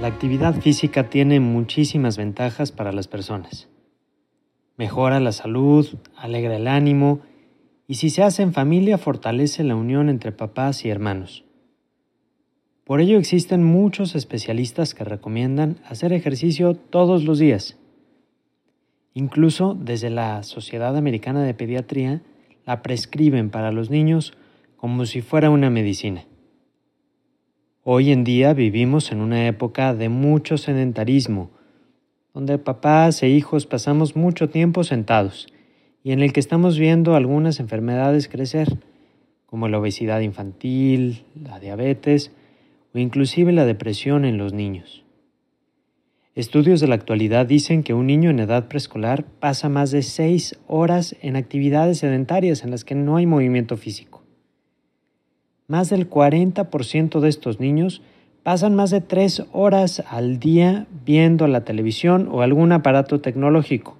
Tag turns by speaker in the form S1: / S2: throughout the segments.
S1: La actividad física tiene muchísimas ventajas para las personas. Mejora la salud, alegra el ánimo y si se hace en familia fortalece la unión entre papás y hermanos. Por ello existen muchos especialistas que recomiendan hacer ejercicio todos los días. Incluso desde la Sociedad Americana de Pediatría la prescriben para los niños como si fuera una medicina. Hoy en día vivimos en una época de mucho sedentarismo, donde papás e hijos pasamos mucho tiempo sentados y en el que estamos viendo algunas enfermedades crecer, como la obesidad infantil, la diabetes o inclusive la depresión en los niños. Estudios de la actualidad dicen que un niño en edad preescolar pasa más de seis horas en actividades sedentarias en las que no hay movimiento físico. Más del 40% de estos niños pasan más de tres horas al día viendo la televisión o algún aparato tecnológico.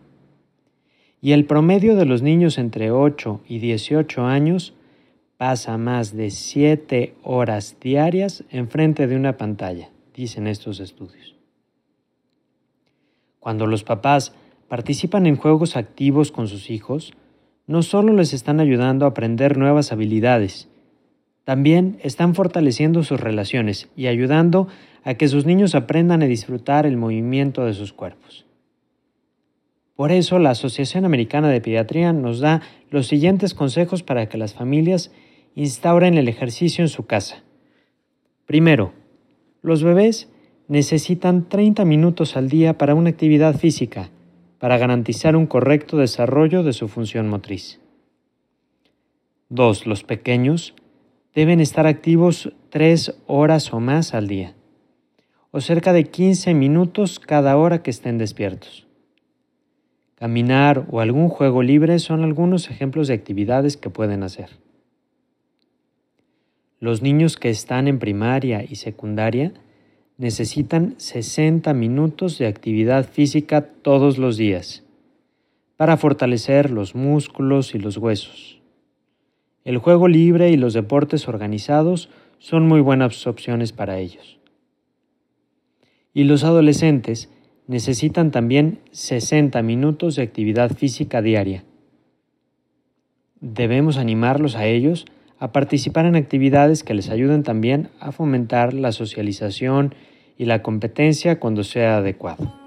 S1: Y el promedio de los niños entre 8 y 18 años pasa más de 7 horas diarias enfrente de una pantalla, dicen estos estudios. Cuando los papás participan en juegos activos con sus hijos, no solo les están ayudando a aprender nuevas habilidades, también están fortaleciendo sus relaciones y ayudando a que sus niños aprendan a disfrutar el movimiento de sus cuerpos. Por eso la Asociación Americana de Pediatría nos da los siguientes consejos para que las familias instauren el ejercicio en su casa. Primero, los bebés necesitan 30 minutos al día para una actividad física para garantizar un correcto desarrollo de su función motriz. 2. Los pequeños deben estar activos tres horas o más al día, o cerca de 15 minutos cada hora que estén despiertos. Caminar o algún juego libre son algunos ejemplos de actividades que pueden hacer. Los niños que están en primaria y secundaria necesitan 60 minutos de actividad física todos los días para fortalecer los músculos y los huesos. El juego libre y los deportes organizados son muy buenas opciones para ellos. Y los adolescentes necesitan también 60 minutos de actividad física diaria. Debemos animarlos a ellos a participar en actividades que les ayuden también a fomentar la socialización y la competencia cuando sea adecuado.